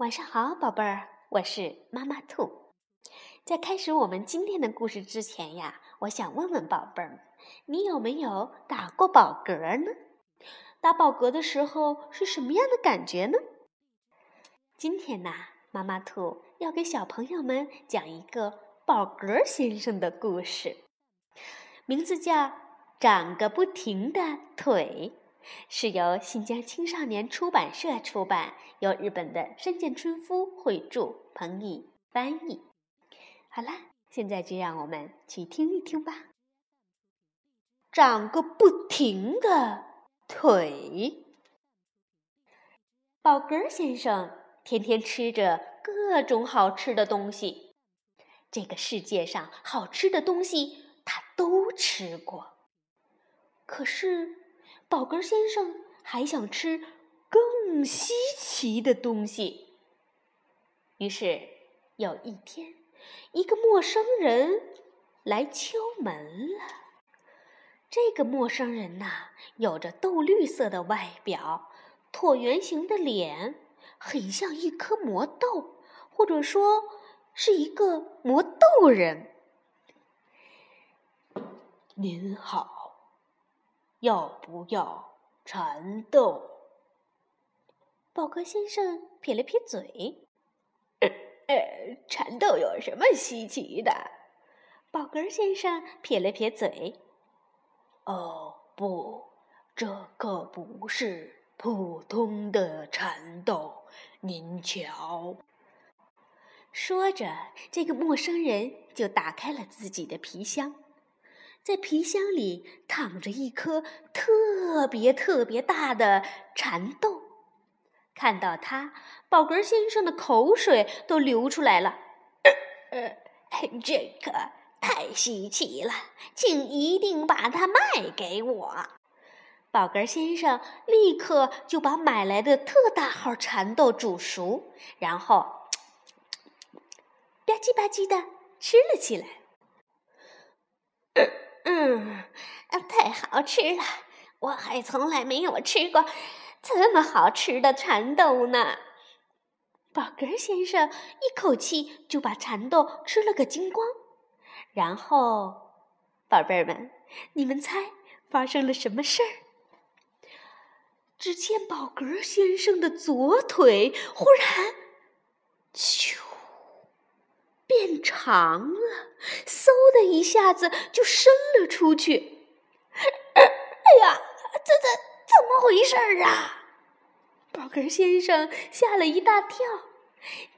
晚上好，宝贝儿，我是妈妈兔。在开始我们今天的故事之前呀，我想问问宝贝儿，你有没有打过饱嗝呢？打饱嗝的时候是什么样的感觉呢？今天呢，妈妈兔要给小朋友们讲一个饱嗝先生的故事，名字叫《长个不停的腿》。是由新疆青少年出版社出版，由日本的山见春夫绘著，彭毅翻译。好啦，现在就让我们去听一听吧。长个不停的腿，宝格先生天天吃着各种好吃的东西，这个世界上好吃的东西他都吃过，可是。宝格先生还想吃更稀奇的东西。于是有一天，一个陌生人来敲门了。这个陌生人呐，有着豆绿色的外表，椭圆形的脸，很像一颗魔豆，或者说是一个魔豆人。您好。要不要蚕豆？宝格先生撇了撇嘴：“呃，蚕豆有什么稀奇的？”宝格先生撇了撇嘴：“哦，不，这可不是普通的蚕豆。您瞧。”说着，这个陌生人就打开了自己的皮箱。在皮箱里躺着一颗特别特别大的蚕豆，看到它，宝格先生的口水都流出来了。呃呃，这个太稀奇了，请一定把它卖给我。宝格先生立刻就把买来的特大号蚕豆煮熟，然后吧唧吧唧的吃了起来。嗯，太好吃了！我还从来没有吃过这么好吃的蚕豆呢。宝格先生一口气就把蚕豆吃了个精光，然后，宝贝儿们，你们猜发生了什么事儿？只见宝格先生的左腿忽然，咻！变长了，嗖的一下子就伸了出去。哎呀，这这怎么回事儿啊？宝根先生吓了一大跳。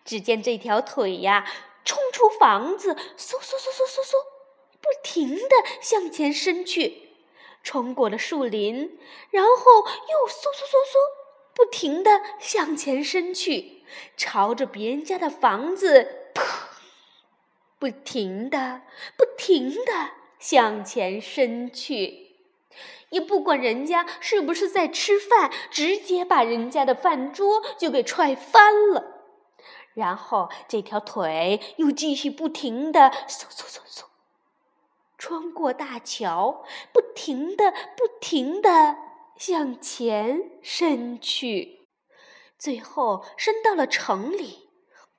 只见这条腿呀，冲出房子，嗖嗖嗖嗖嗖嗖，不停的向前伸去，冲过了树林，然后又嗖嗖嗖嗖，不停的向前伸去，朝着别人家的房子，砰！不停的、不停的向前伸去，也不管人家是不是在吃饭，直接把人家的饭桌就给踹翻了。然后这条腿又继续不停的嗖嗖嗖嗖，穿过大桥，不停的、不停的向前伸去，最后伸到了城里。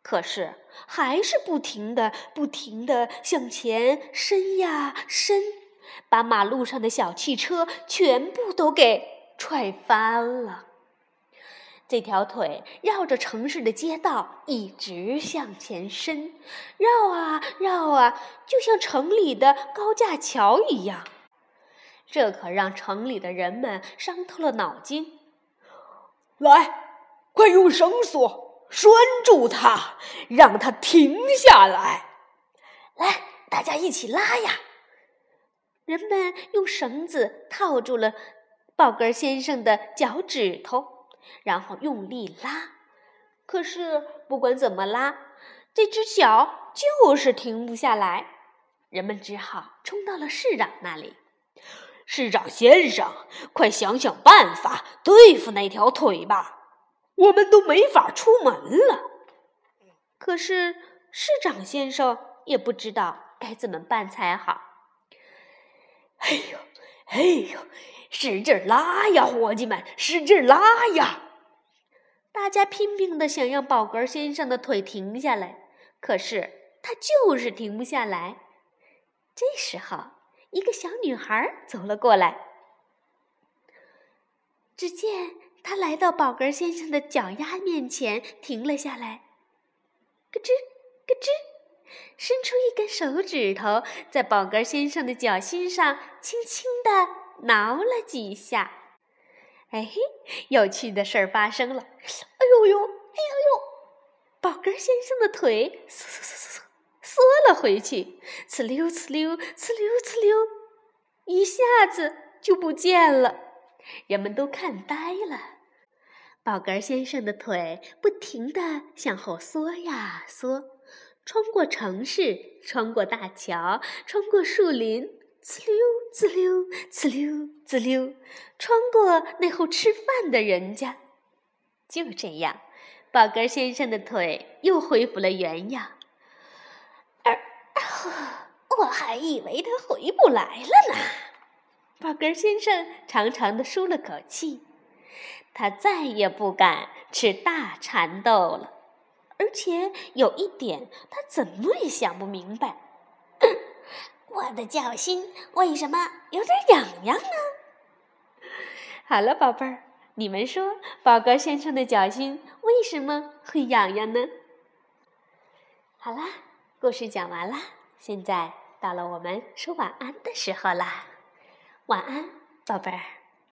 可是，还是不停的、不停的向前伸呀伸，把马路上的小汽车全部都给踹翻了。这条腿绕着城市的街道一直向前伸，绕啊绕啊，就像城里的高架桥一样。这可让城里的人们伤透了脑筋。来，快用绳索！拴住它，让它停下来。来，大家一起拉呀！人们用绳子套住了宝格先生的脚趾头，然后用力拉。可是不管怎么拉，这只脚就是停不下来。人们只好冲到了市长那里。市长先生，快想想办法对付那条腿吧！我们都没法出门了。可是市长先生也不知道该怎么办才好。哎呦，哎呦，使劲拉呀，伙计们，使劲拉呀！大家拼命的想让宝格先生的腿停下来，可是他就是停不下来。这时候，一个小女孩走了过来。只见他来到宝格先生的脚丫面前，停了下来，咯吱咯吱，伸出一根手指头，在宝格先生的脚心上轻轻地挠了几下。哎嘿，有趣的事儿发生了！哎呦呦，哎呦呦，宝格先生的腿嗖嗖嗖嗖嗖缩了回去，呲溜呲溜呲溜呲溜，一下子就不见了。人们都看呆了。宝格先生的腿不停地向后缩呀缩，穿过城市，穿过大桥，穿过树林。呲溜呲溜呲溜呲溜，穿过那户吃饭的人家。就这样，宝格先生的腿又恢复了原样。而我还以为他回不来了呢。宝格先生长长的舒了口气，他再也不敢吃大蚕豆了。而且有一点，他怎么也想不明白。我的脚心为什么有点痒痒呢？好了，宝贝儿，你们说宝格先生的脚心为什么会痒痒呢？好啦，故事讲完啦，现在到了我们说晚安的时候啦，晚安，宝贝儿。